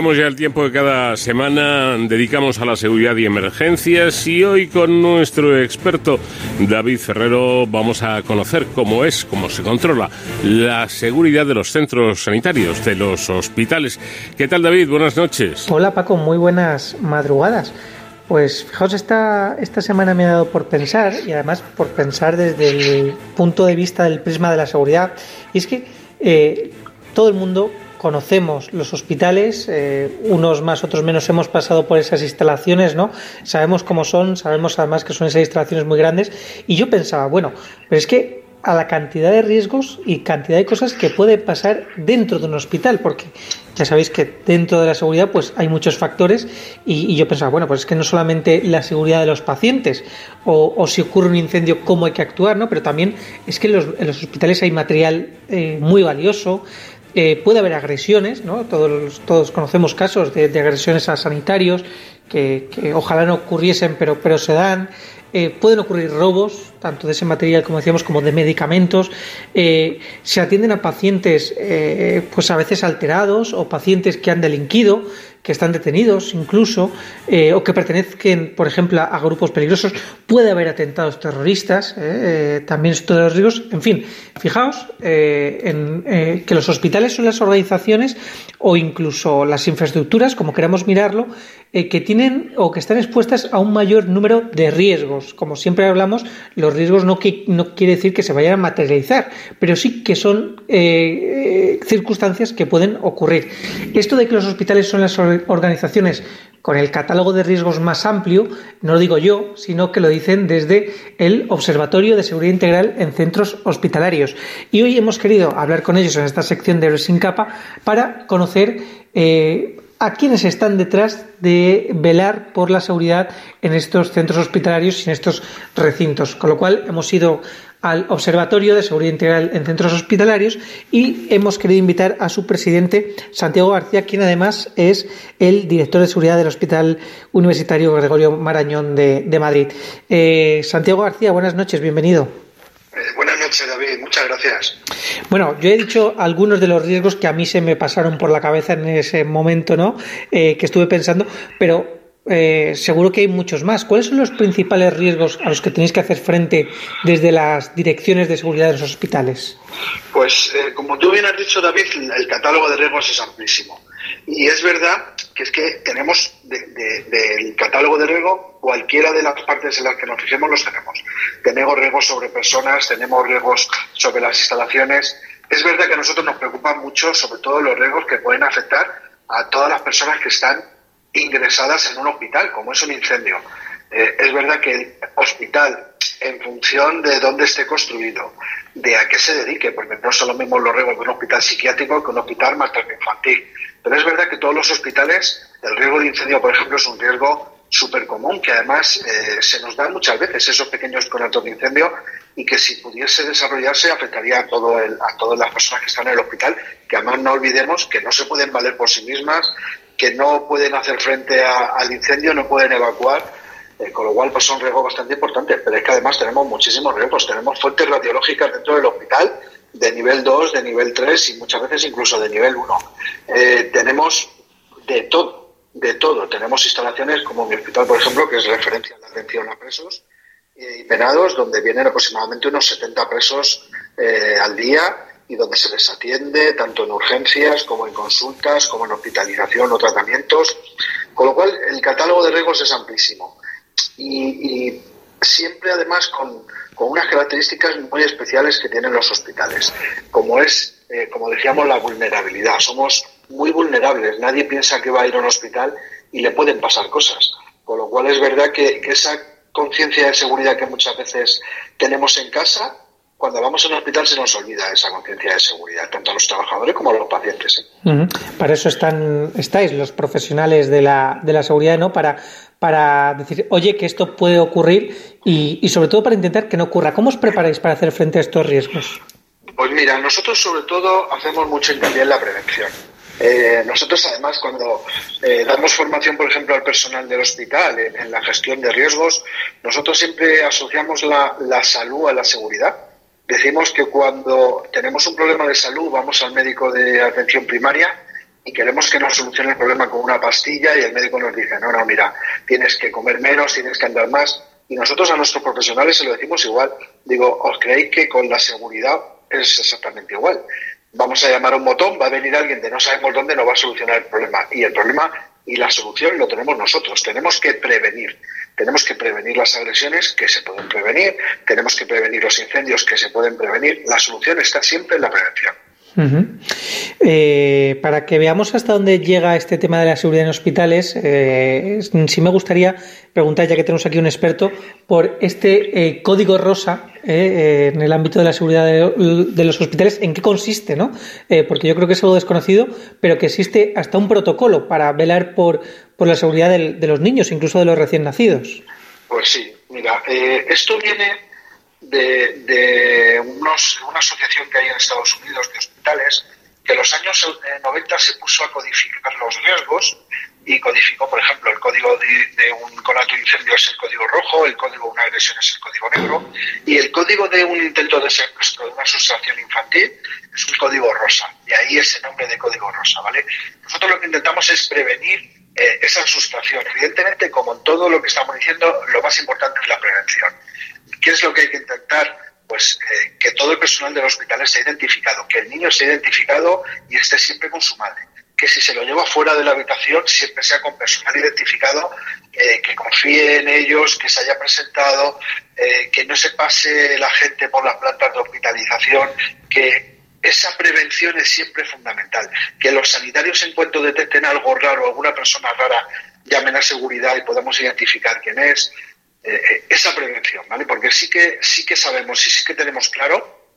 Llegamos ya al tiempo que cada semana dedicamos a la seguridad y emergencias y hoy con nuestro experto David Ferrero vamos a conocer cómo es, cómo se controla la seguridad de los centros sanitarios, de los hospitales. ¿Qué tal David? Buenas noches. Hola Paco, muy buenas madrugadas. Pues fijaos, esta, esta semana me ha dado por pensar, y además por pensar desde el punto de vista del prisma de la seguridad, y es que eh, todo el mundo conocemos los hospitales, eh, unos más, otros menos hemos pasado por esas instalaciones, ¿no? Sabemos cómo son, sabemos además que son esas instalaciones muy grandes, y yo pensaba, bueno, pero es que a la cantidad de riesgos y cantidad de cosas que puede pasar dentro de un hospital, porque ya sabéis que dentro de la seguridad pues hay muchos factores y, yo pensaba, bueno, pues es que no solamente la seguridad de los pacientes o, si ocurre un incendio, cómo hay que actuar, ¿no? Pero también es que en los, hospitales hay material eh, muy valioso, eh, puede haber agresiones, ¿no? Todos, todos conocemos casos de, agresiones a sanitarios que, ojalá no ocurriesen, pero, pero se dan. Eh, pueden ocurrir robos, tanto de ese material como decíamos, como de medicamentos. Eh, se atienden a pacientes, pues a veces alterados o pacientes que han delinquido que están detenidos incluso eh, o que pertenezcan, por ejemplo, a, grupos peligrosos. Puede haber atentados terroristas, eh, eh, también de los riesgos. En fin, fijaos en que los hospitales son las organizaciones o incluso las infraestructuras, como queramos mirarlo, que tienen o que están expuestas a un mayor número de riesgos. Como siempre hablamos, los riesgos no, que, no quiere decir que se vayan a materializar, pero sí que son circunstancias que pueden ocurrir. Esto de que los hospitales son las organizaciones con el catálogo de riesgos más amplio, no lo digo yo, sino que lo dicen desde el Observatorio de Seguridad Integral en Centros Hospitalarios. Y hoy hemos querido hablar con ellos en esta sección de Sin Capa para conocer eh, a quienes están detrás de velar por la seguridad en estos centros hospitalarios y en estos recintos. Con lo cual hemos ido al Observatorio de Seguridad Integral en Centros Hospitalarios y hemos querido invitar a su presidente, Santiago García, quien además es el director de seguridad del Hospital Universitario Gregorio Marañón de, Madrid. Eh, Santiago García, buenas noches, bienvenido. David, muchas gracias. Bueno, yo he dicho algunos de los riesgos que a mí se me pasaron por la cabeza en ese momento, ¿no? Eh, que estuve pensando, pero eh, seguro que hay muchos más. ¿Cuáles son los principales riesgos a los que tenéis que hacer frente desde las direcciones de seguridad de los hospitales? Pues, eh, como tú bien has dicho, David, el catálogo de riesgos es amplísimo. Y es verdad que es que tenemos del catálogo de riesgo cualquiera de las partes en las que nos fijemos los tenemos. Tenemos riesgos sobre personas, tenemos riesgos sobre las instalaciones. Es verdad que a nosotros nos preocupan mucho, sobre todo los riesgos que pueden afectar a todas las personas que están ingresadas en un hospital, como es un incendio. Eh, es verdad que el hospital, en función de dónde esté construido, de a qué se dedique, porque no son los mismos los riesgos de un hospital psiquiátrico que un hospital materno infantil. Pero es verdad que todos los hospitales, el riesgo de incendio, por ejemplo, es un riesgo súper común, que además eh, se nos da muchas veces esos pequeños conatos de incendio y que si pudiese desarrollarse afectaría a, todo a todas las personas que están en el hospital, que además no olvidemos que no se pueden valer por sí mismas, que no pueden hacer frente al incendio, no pueden evacuar, eh, con lo cual pues son riesgos bastante importantes. Pero es que además tenemos muchísimos riesgos, tenemos fuentes radiológicas dentro del hospital de nivel 2, de nivel 3 y muchas veces incluso de nivel 1. Eh, tenemos de todo, de todo. Tenemos instalaciones como mi hospital, por ejemplo, que es referencia a la atención a presos y penados, donde vienen aproximadamente unos 70 presos eh, al día y donde se les atiende tanto en urgencias como en consultas, como en hospitalización o tratamientos. Con lo cual, el catálogo de riesgos es amplísimo. Y, siempre, además, con, unas características muy especiales que tienen los hospitales, como es, eh, como decíamos, la vulnerabilidad. Somos muy vulnerables. Nadie piensa que va a ir a un hospital y le pueden pasar cosas. Con lo cual, es verdad que, que esa conciencia de seguridad que muchas veces tenemos en casa cuando vamos a un hospital se nos olvida esa conciencia de seguridad, tanto a los trabajadores como a los pacientes. ¿eh? Para eso están, estáis los profesionales de la, de la seguridad, ¿no? Para, para decir, oye, que esto puede ocurrir y, sobre todo para intentar que no ocurra. ¿Cómo os preparáis para hacer frente a estos riesgos? Pues mira, nosotros sobre todo hacemos mucho hincapié en la prevención. Eh, nosotros además cuando eh, damos formación, por ejemplo, al personal del hospital en, la gestión de riesgos, nosotros siempre asociamos la, la salud a la seguridad Decimos que cuando tenemos un problema de salud vamos al médico de atención primaria y queremos que nos solucione el problema con una pastilla y el médico nos dice, no, no, mira, tienes que comer menos, tienes que andar más. Y nosotros a nuestros profesionales se lo decimos igual. Digo, ¿os creéis que con la seguridad es exactamente igual? Vamos a llamar a un botón, va a venir alguien de no sabemos dónde, no va a solucionar el problema. Y el problema y la solución lo tenemos nosotros. Tenemos que prevenir. Tenemos que prevenir las agresiones que se pueden prevenir, tenemos que prevenir los incendios que se pueden prevenir. La solución está siempre en la prevención. Eh, para que veamos hasta dónde llega este tema de la seguridad en hospitales, eh, sí me gustaría preguntar, ya que tenemos aquí un experto, por este eh, código rosa en el ámbito de la seguridad de, los hospitales, ¿en qué consiste? ¿no? porque yo creo que es algo desconocido, pero que existe hasta un protocolo para velar por, por la seguridad de los niños, incluso de los recién nacidos. Pues sí, mira, esto viene de, unos, una asociación que hay en Estados Unidos de que en los años 90 se puso a codificar los riesgos y codificó, por ejemplo, el código de, un conato de incendio es el código rojo, el código de una agresión es el código negro y el código de un intento de secuestro de una sustracción infantil es un código rosa. Y ahí ese nombre de código rosa, ¿vale? Nosotros lo que intentamos es prevenir eh, esa sustracción. Evidentemente, como en todo lo que estamos diciendo, lo más importante es la prevención. ¿Qué es lo que hay que intentar? Pues eh, que todo el personal del hospital esté identificado, que el niño esté identificado y esté siempre con su madre. Que si se lo lleva fuera de la habitación, siempre sea con personal identificado, eh, que confíe en ellos, que se haya presentado, eh, que no se pase la gente por las plantas de hospitalización, que esa prevención es siempre fundamental. Que los sanitarios, en cuanto detecten algo raro, alguna persona rara, llamen a seguridad y podamos identificar quién es. Eh, eh, esa prevención, ¿vale? Porque sí que, sí que sabemos y sí que tenemos claro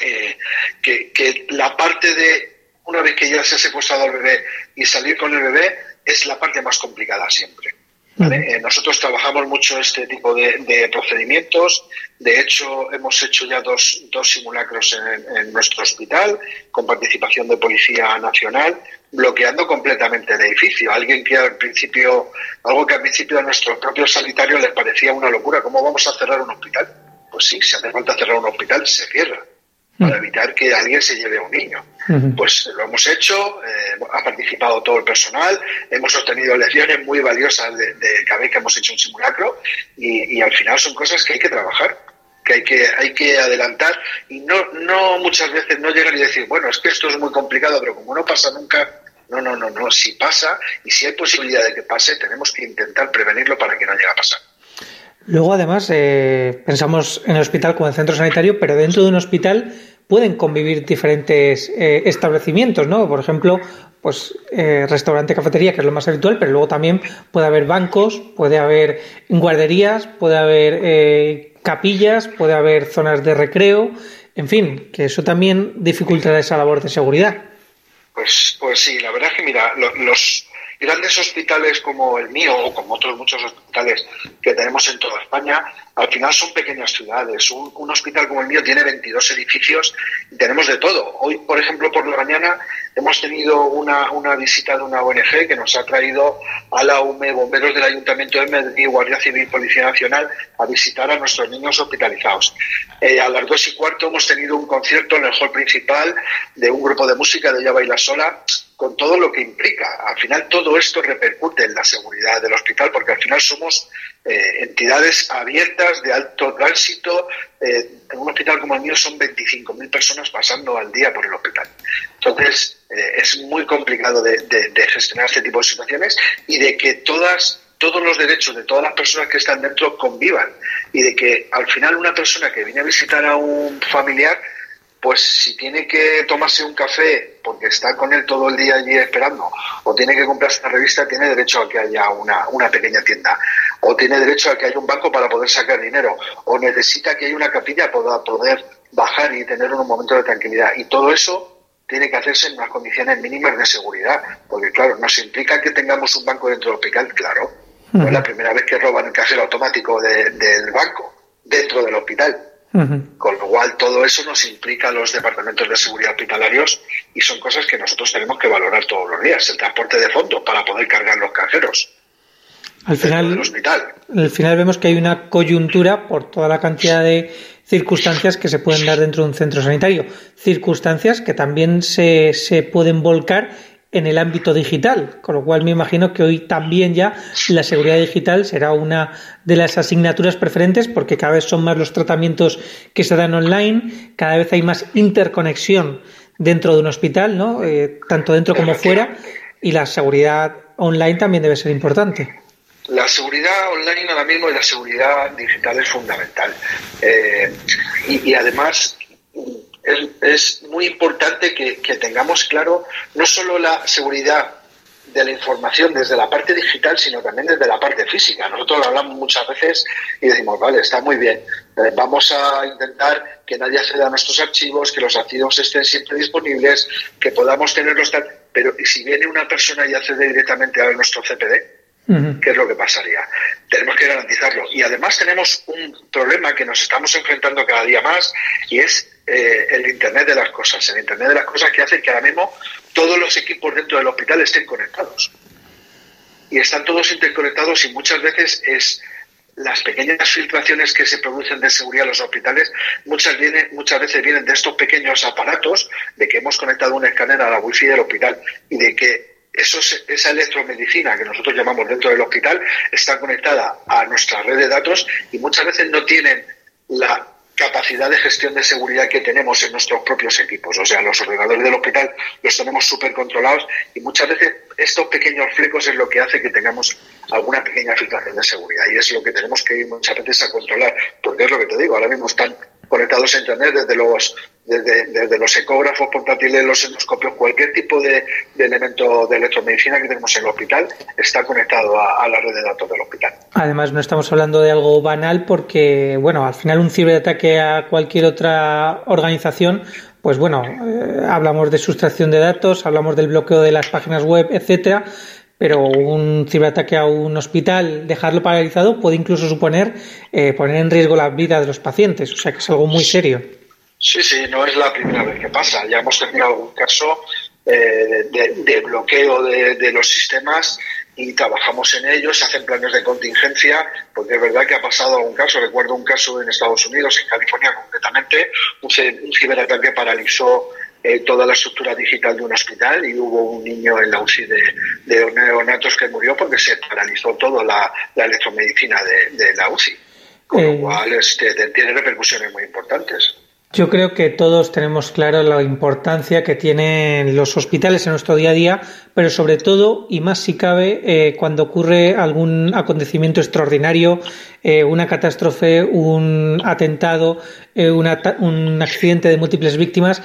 eh, que, la parte de, una vez que ya se ha secuestrado al bebé y salir con el bebé, es la parte más complicada siempre. Nosotros trabajamos mucho este tipo de, procedimientos. De hecho, hemos hecho ya dos, dos simulacros en, en, nuestro hospital con participación de Policía Nacional bloqueando completamente el edificio. Alguien que al principio, algo que al principio a nuestros propios sanitarios les parecía una locura. ¿Cómo vamos a cerrar un hospital? Pues sí, si hace falta cerrar un hospital, se cierra para mm. evitar que alguien se lleve a un niño. Pues lo hemos hecho, eh, ha participado todo el personal, hemos obtenido lecciones muy valiosas de, cada vez que hemos hecho un simulacro y, y al final son cosas que hay que trabajar que hay que, hay que adelantar y no, no muchas veces no llegan y decir, bueno, es que esto es muy complicado, pero como no pasa nunca, no, no, no, no, si pasa y si hay posibilidad de que pase, tenemos que intentar prevenirlo para que no llegue a pasar. Luego, además, eh, pensamos en el hospital como el centro sanitario, pero dentro de un hospital pueden convivir diferentes eh, establecimientos, ¿no? Por ejemplo, pues eh, restaurante, cafetería, que es lo más habitual, pero luego también puede haber bancos, puede haber guarderías, puede haber capillas, puede haber zonas de recreo, en fin, que eso también dificultará esa labor de seguridad. Pues, pues sí, la verdad es que mira, los, grandes hospitales como el mío o como otros muchos hospitales que tenemos en toda España, al final son pequeñas ciudades. Un, hospital como el mío tiene 22 edificios y tenemos de todo. Hoy, por ejemplo, por la mañana hemos tenido una, una visita de una ONG que nos ha traído a la UME, bomberos del Ayuntamiento de Madrid, Guardia Civil, Policía Nacional, a visitar a nuestros niños hospitalizados. Eh, a las dos y cuarto hemos tenido un concierto en el hall principal de un grupo de música de Ya Baila Sola con todo lo que implica. Al final todo esto repercute en la seguridad del hospital porque al final somos eh, entidades abiertas de alto tránsito. Eh, en un hospital como el mío son 25.000 personas pasando al día por el hospital. Entonces eh, es muy complicado de, gestionar este tipo de situaciones y de que todas todos los derechos de todas las personas que están dentro convivan y de que al final una persona que viene a visitar a un familiar pues si tiene que tomarse un café porque está con él todo el día allí esperando, o tiene que comprarse una revista, tiene derecho a que haya una, una pequeña tienda, o tiene derecho a que haya un banco para poder sacar dinero, o necesita que haya una capilla para poder bajar y tener un momento de tranquilidad. Y todo eso tiene que hacerse en unas condiciones mínimas de seguridad, porque claro, nos implica que tengamos un banco dentro del hospital, claro. No es la primera vez que roban el cajero automático del banco dentro del hospital con lo cual, todo eso nos implica a los departamentos de seguridad hospitalarios y son cosas que nosotros tenemos que valorar todos los días. El transporte de fondos para poder cargar los cajeros. Al final, al final vemos que hay una coyuntura por toda la cantidad de circunstancias que se pueden dar dentro de un centro sanitario. Circunstancias que también se, se pueden volcar en el ámbito digital, con lo cual me imagino que hoy también ya la seguridad digital será una de las asignaturas preferentes porque cada vez son más los tratamientos que se dan online, cada vez hay más interconexión dentro de un hospital, ¿no? Eh, tanto dentro como fuera, y la seguridad online también debe ser importante. La seguridad online ahora mismo y la seguridad digital es fundamental. Eh, y, además es, muy importante que, tengamos claro no solo la seguridad de la información desde la parte digital, sino también desde la parte física. Nosotros lo hablamos muchas veces y decimos, vale, está muy bien, eh, vamos a intentar que nadie acceda a nuestros archivos, que los archivos estén siempre disponibles, que podamos tenerlos tal, pero ¿y si viene una persona y accede directamente a nuestro CPD? ¿Qué es lo que pasaría? Tenemos que garantizarlo. Y además tenemos un problema que nos estamos enfrentando cada día más y es eh, el Internet de las cosas. El Internet de las cosas que hace que ahora mismo todos los equipos dentro del hospital estén conectados. Y están todos interconectados y muchas veces es las pequeñas filtraciones que se producen de seguridad en los hospitales muchas, vienen, muchas veces vienen de estos pequeños aparatos, de que hemos conectado un escáner a la wifi del hospital y de que eso, esa electromedicina que nosotros llamamos dentro del hospital está conectada a nuestra red de datos y muchas veces no tienen la capacidad de gestión de seguridad que tenemos en nuestros propios equipos. O sea, los ordenadores del hospital los tenemos súper controlados y muchas veces estos pequeños flecos es lo que hace que tengamos alguna pequeña filtración de seguridad y es lo que tenemos que ir muchas veces a controlar. Porque es lo que te digo, ahora mismo están conectados a Internet desde los desde, los ecógrafos portátiles, los endoscopios, cualquier tipo de, elemento de electromedicina que tenemos en el hospital está conectado a, la red de datos del hospital. Además, no estamos hablando de algo banal porque, bueno, al final un ciberataque a cualquier otra organización pues bueno, eh, hablamos de sustracción de datos, hablamos del bloqueo de las páginas web, etcétera, pero un ciberataque a un hospital, dejarlo paralizado, puede incluso suponer eh, poner en riesgo la vida de los pacientes, o sea que es algo muy serio. Sí, sí, no es la primera vez que pasa. Ya hemos tenido algún caso eh, de, bloqueo de, los sistemas y trabajamos en ellos, se hacen planes de contingencia, porque es verdad que ha pasado algún caso. Recuerdo un caso en Estados Unidos, en California concretamente, un, ciberataque paralizó eh, toda la estructura digital de un hospital y hubo un niño en la UCI de, neonatos que murió porque se paralizó toda la, electromedicina de, la UCI. Con lo eh. cual este, tiene repercusiones muy importantes. Yo creo que todos tenemos claro la importancia que tienen los hospitales en nuestro día a día, pero sobre todo, y más si cabe, eh, cuando ocurre algún acontecimiento extraordinario, eh, una catástrofe, un atentado, eh, un accidente de múltiples víctimas,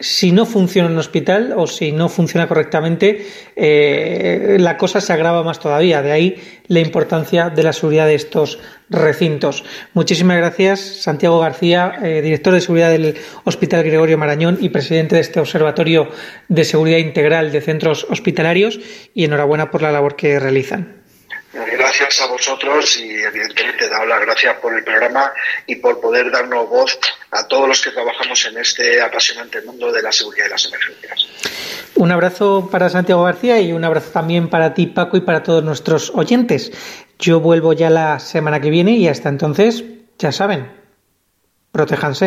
si no funciona un hospital o si no funciona correctamente, la cosa se agrava más todavía. De ahí la importancia de la seguridad de estos recintos. Muchísimas gracias, Santiago García, director de seguridad del Hospital Gregorio Marañón y presidente de este Observatorio de Seguridad Integral de Centros Hospitalarios, y enhorabuena por la labor que realizan. Gracias a vosotros y evidentemente dado las gracias por el programa y por poder darnos voz a todos los que trabajamos en este apasionante mundo de la seguridad y las emergencias. Un abrazo para Santiago García y un abrazo también para ti Paco y para todos nuestros oyentes. Yo vuelvo ya la semana que viene y hasta entonces, ya saben, protéjanse.